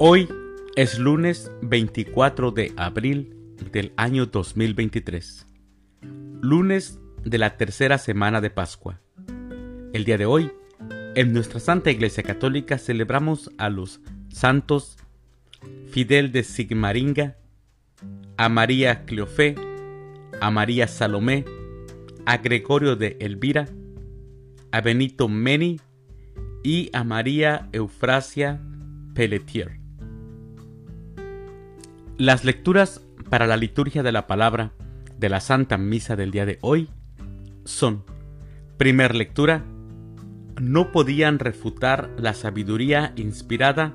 Hoy es lunes 24 de abril del año 2023, lunes de la tercera semana de Pascua. El día de hoy, en nuestra Santa Iglesia Católica celebramos a los santos Fidel de Sigmaringa, a María Cleofé, a María Salomé, a Gregorio de Elvira, a Benito Meni y a María Eufrasia Pelletier. Las lecturas para la liturgia de la palabra de la Santa Misa del día de hoy son, primer lectura, no podían refutar la sabiduría inspirada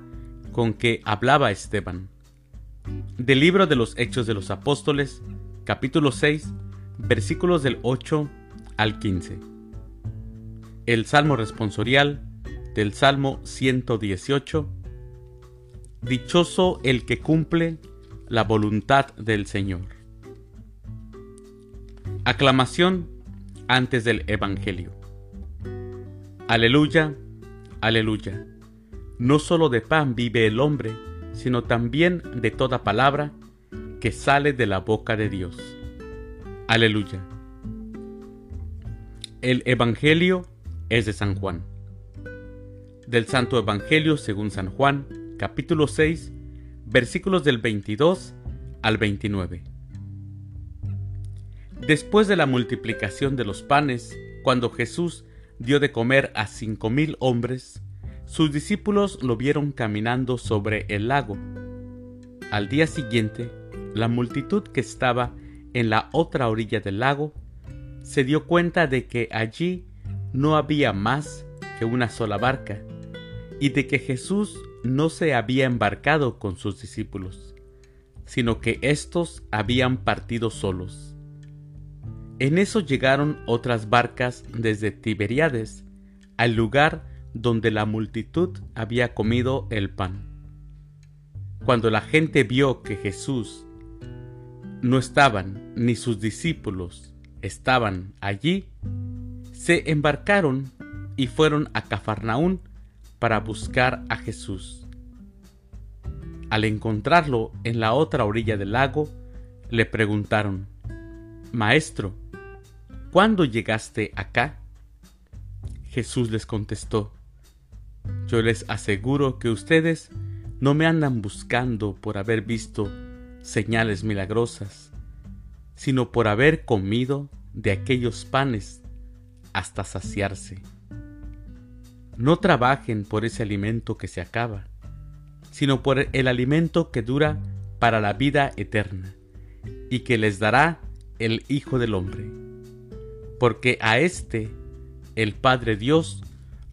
con que hablaba Esteban. Del libro de los Hechos de los Apóstoles, capítulo 6, versículos del 8 al 15. El Salmo responsorial del Salmo 118. Dichoso el que cumple la voluntad del Señor. Aclamación antes del Evangelio. Aleluya, aleluya. No solo de pan vive el hombre, sino también de toda palabra que sale de la boca de Dios. Aleluya. El Evangelio es de San Juan. Del Santo Evangelio según San Juan, capítulo 6, versículos del 22 al 29. Después de la multiplicación de los panes, cuando Jesús dio de comer a cinco mil hombres, sus discípulos lo vieron caminando sobre el lago. Al día siguiente, la multitud que estaba en la otra orilla del lago se dio cuenta de que allí no había más que una sola barca y de que Jesús no se había embarcado con sus discípulos, sino que éstos habían partido solos. En eso llegaron otras barcas desde Tiberíades al lugar donde la multitud había comido el pan. Cuando la gente vio que Jesús no estaban ni sus discípulos estaban allí, se embarcaron y fueron a Cafarnaún para buscar a Jesús. Al encontrarlo en la otra orilla del lago, le preguntaron, Maestro, ¿cuándo llegaste acá? Jesús les contestó, yo les aseguro que ustedes no me andan buscando por haber visto señales milagrosas, sino por haber comido de aquellos panes hasta saciarse. No trabajen por ese alimento que se acaba, sino por el alimento que dura para la vida eterna, y que les dará el Hijo del Hombre, porque a éste el Padre Dios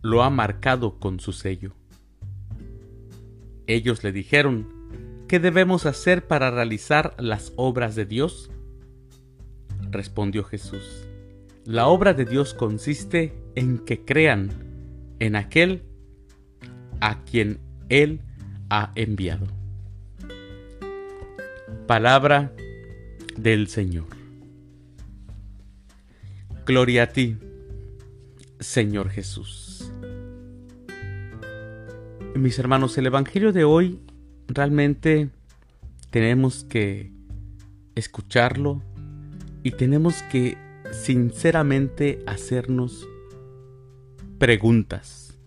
lo ha marcado con su sello. Ellos le dijeron, ¿qué debemos hacer para realizar las obras de Dios? Respondió Jesús, la obra de Dios consiste en que crean en aquel a quien Él ha enviado. Palabra del Señor. Gloria a ti, Señor Jesús. Mis hermanos, el Evangelio de hoy realmente tenemos que escucharlo y tenemos que sinceramente hacernos preguntas.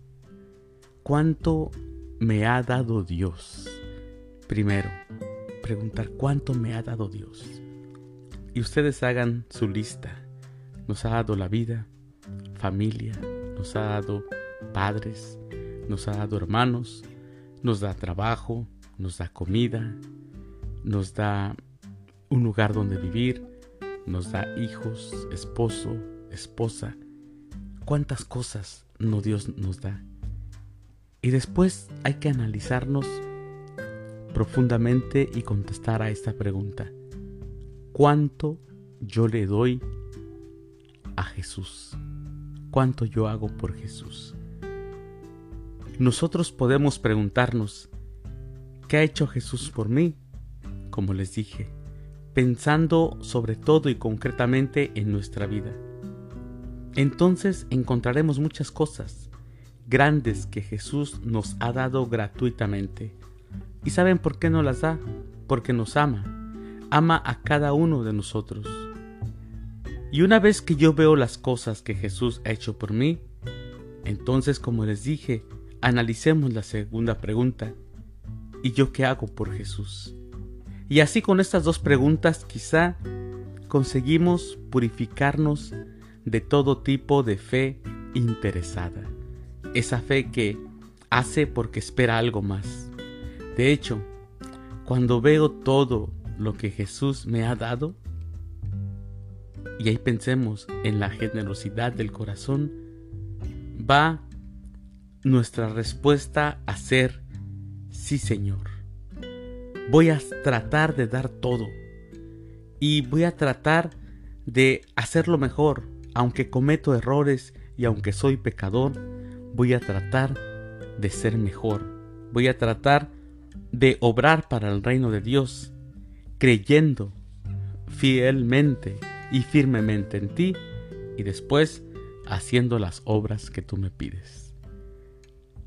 ¿Cuánto me ha dado Dios? Primero, preguntar cuánto me ha dado Dios. Y ustedes hagan su lista. Nos ha dado la vida, familia, nos ha dado padres, nos ha dado hermanos, nos da trabajo, nos da comida, nos da un lugar donde vivir, nos da hijos, esposo, esposa. ¿Cuántas cosas no Dios nos da? Y después hay que analizarnos profundamente y contestar a esta pregunta. ¿Cuánto yo le doy a Jesús? ¿Cuánto yo hago por Jesús? nosotros podemos preguntarnos, ¿qué ha hecho Jesús por mí? Como les dije, pensando sobre todo y concretamente en nuestra vida. Entonces encontraremos muchas cosas grandes que Jesús nos ha dado gratuitamente, ¿Y saben por qué nos las da? Porque nos ama. Ama a cada uno de nosotros. Y una vez que yo veo las cosas que Jesús ha hecho por mí, entonces, como les dije, analicemos la segunda pregunta. ¿Y yo qué hago por Jesús? Y así con estas dos preguntas quizá conseguimos purificarnos de todo tipo de fe interesada. Esa fe que hace porque espera algo más. De hecho, cuando veo todo lo que Jesús me ha dado, y ahí pensemos en la generosidad del corazón, va nuestra respuesta a ser sí Señor. Voy a tratar de dar todo y voy a tratar de hacerlo mejor, aunque cometo errores y aunque soy pecador, voy a tratar de ser mejor. Voy a tratar de obrar para el reino de Dios, creyendo fielmente y firmemente en ti y después haciendo las obras que tú me pides.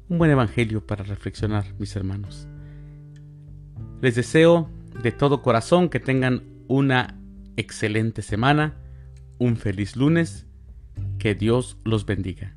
Un buen evangelio para reflexionar, mis hermanos. Les deseo de todo corazón que tengan una excelente semana, un feliz lunes, que Dios los bendiga.